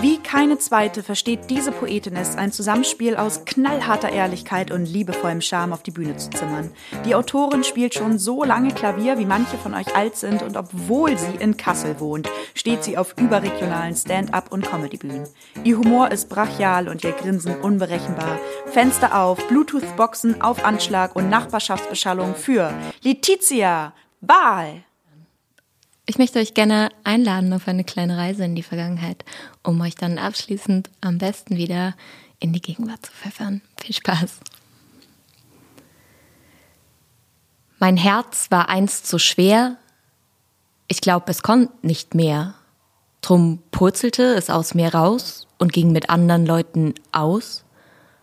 Wie keine zweite versteht diese Poetin es, ein Zusammenspiel aus knallharter Ehrlichkeit und liebevollem Charme auf die Bühne zu zimmern. Die Autorin spielt schon so lange Klavier, wie manche von euch alt sind und obwohl sie in Kassel wohnt, steht sie auf überregionalen Stand-up- und Comedy-Bühnen. Ihr Humor ist brachial und ihr Grinsen unberechenbar. Fenster auf, Bluetooth-Boxen auf Anschlag und Nachbarschaftsbeschallung für Letizia Wahl. Ich möchte euch gerne einladen auf eine kleine Reise in die Vergangenheit, um euch dann abschließend am besten wieder in die Gegenwart zu pfeffern. Viel Spaß. Mein Herz war einst so schwer, ich glaub, es konnte nicht mehr. Drum purzelte es aus mir raus und ging mit anderen Leuten aus.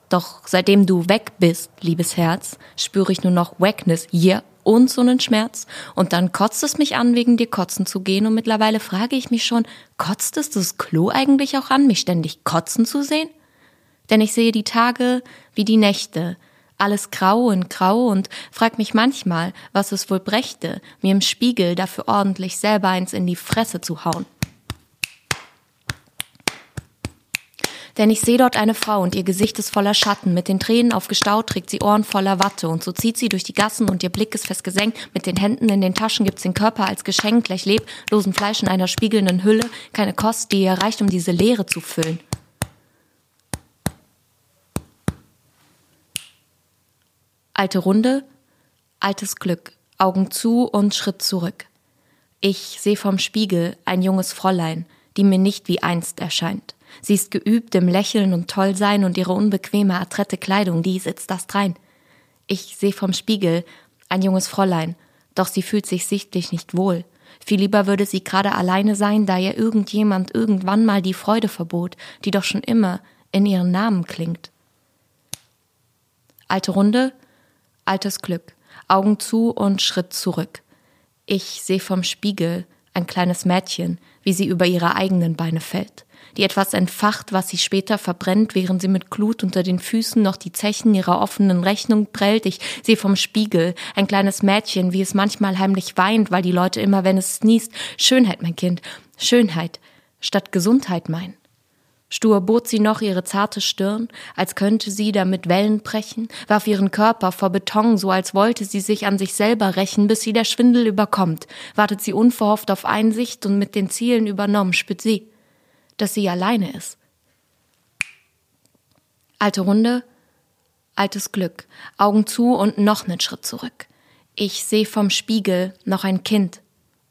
Doch seitdem du weg bist, liebes Herz, spüre ich nur noch Wackness hier und so einen Schmerz. Und dann kotzt es mich an, wegen dir kotzen zu gehen. Und mittlerweile frage ich mich schon, kotzt es das Klo eigentlich auch an, mich ständig kotzen zu sehen? Denn ich sehe die Tage wie die Nächte, alles grau und grau und frag mich manchmal, was es wohl brächte, mir im Spiegel dafür ordentlich selber eins in die Fresse zu hauen. Denn ich sehe dort eine Frau und ihr Gesicht ist voller Schatten. Mit den Tränen aufgestaut trägt sie Ohren voller Watte. Und so zieht sie durch die Gassen und ihr Blick ist fest gesenkt. Mit den Händen in den Taschen gibt's den Körper als Geschenk, gleich leblosen Fleisch in einer spiegelnden Hülle. Keine Kost, die ihr reicht, um diese Leere zu füllen. Alte Runde, altes Glück, Augen zu und Schritt zurück. Ich seh vom Spiegel ein junges Fräulein, die mir nicht wie einst erscheint. Sie ist geübt im Lächeln und Tollsein und ihre unbequeme, adrette Kleidung, die sitzt das drein. Ich seh vom Spiegel ein junges Fräulein, doch sie fühlt sich sichtlich nicht wohl. Viel lieber würde sie gerade alleine sein, da ihr irgendjemand irgendwann mal die Freude verbot, die doch schon immer in ihren Namen klingt. Alte Runde, altes Glück, Augen zu und Schritt zurück. Ich seh vom Spiegel ein kleines Mädchen, wie sie über ihre eigenen Beine fällt die etwas entfacht, was sie später verbrennt, während sie mit Glut unter den Füßen noch die Zechen ihrer offenen Rechnung prellt. Ich sehe vom Spiegel ein kleines Mädchen, wie es manchmal heimlich weint, weil die Leute immer, wenn es niest, Schönheit, mein Kind, Schönheit statt Gesundheit meinen. Stur bot sie noch ihre zarte Stirn, als könnte sie damit Wellen brechen, warf ihren Körper vor Beton, so als wollte sie sich an sich selber rächen, bis sie der Schwindel überkommt. Wartet sie unverhofft auf Einsicht und mit den Zielen übernommen, spürt sie dass sie alleine ist. Alte Runde, altes Glück, Augen zu und noch nen Schritt zurück. Ich seh vom Spiegel noch ein Kind,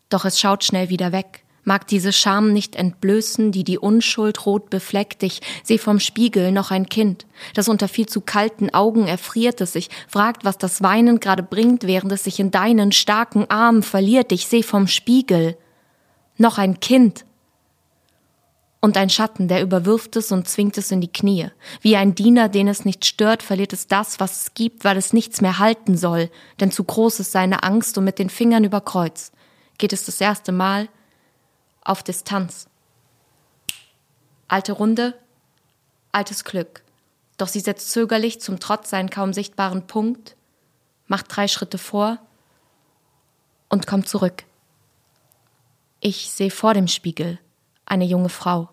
doch es schaut schnell wieder weg. Mag diese Scham nicht entblößen, die die Unschuld rot befleckt. Ich seh vom Spiegel noch ein Kind, das unter viel zu kalten Augen erfriert, es sich fragt, was das Weinen gerade bringt, während es sich in deinen starken Armen verliert. Ich seh vom Spiegel noch ein Kind, und ein Schatten, der überwirft es und zwingt es in die Knie. Wie ein Diener, den es nicht stört, verliert es das, was es gibt, weil es nichts mehr halten soll, denn zu groß ist seine Angst und mit den Fingern über Kreuz geht es das erste Mal auf Distanz. Alte Runde, altes Glück. Doch sie setzt zögerlich zum Trotz seinen kaum sichtbaren Punkt, macht drei Schritte vor und kommt zurück. Ich sehe vor dem Spiegel eine junge Frau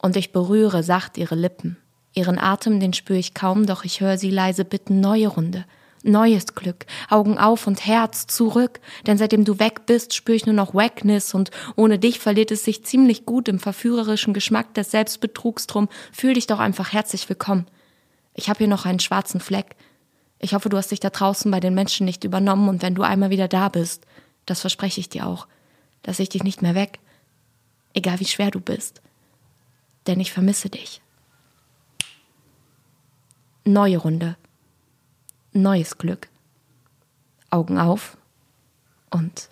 und ich berühre sacht ihre Lippen. Ihren Atem, den spüre ich kaum, doch ich höre sie leise bitten, neue Runde, neues Glück, Augen auf und Herz zurück, denn seitdem du weg bist, spüre ich nur noch Wackness und ohne dich verliert es sich ziemlich gut im verführerischen Geschmack des Selbstbetrugs drum, fühl dich doch einfach herzlich willkommen. Ich habe hier noch einen schwarzen Fleck. Ich hoffe, du hast dich da draußen bei den Menschen nicht übernommen und wenn du einmal wieder da bist, das verspreche ich dir auch, dass ich dich nicht mehr weg, egal wie schwer du bist denn ich vermisse dich. Neue Runde. Neues Glück. Augen auf und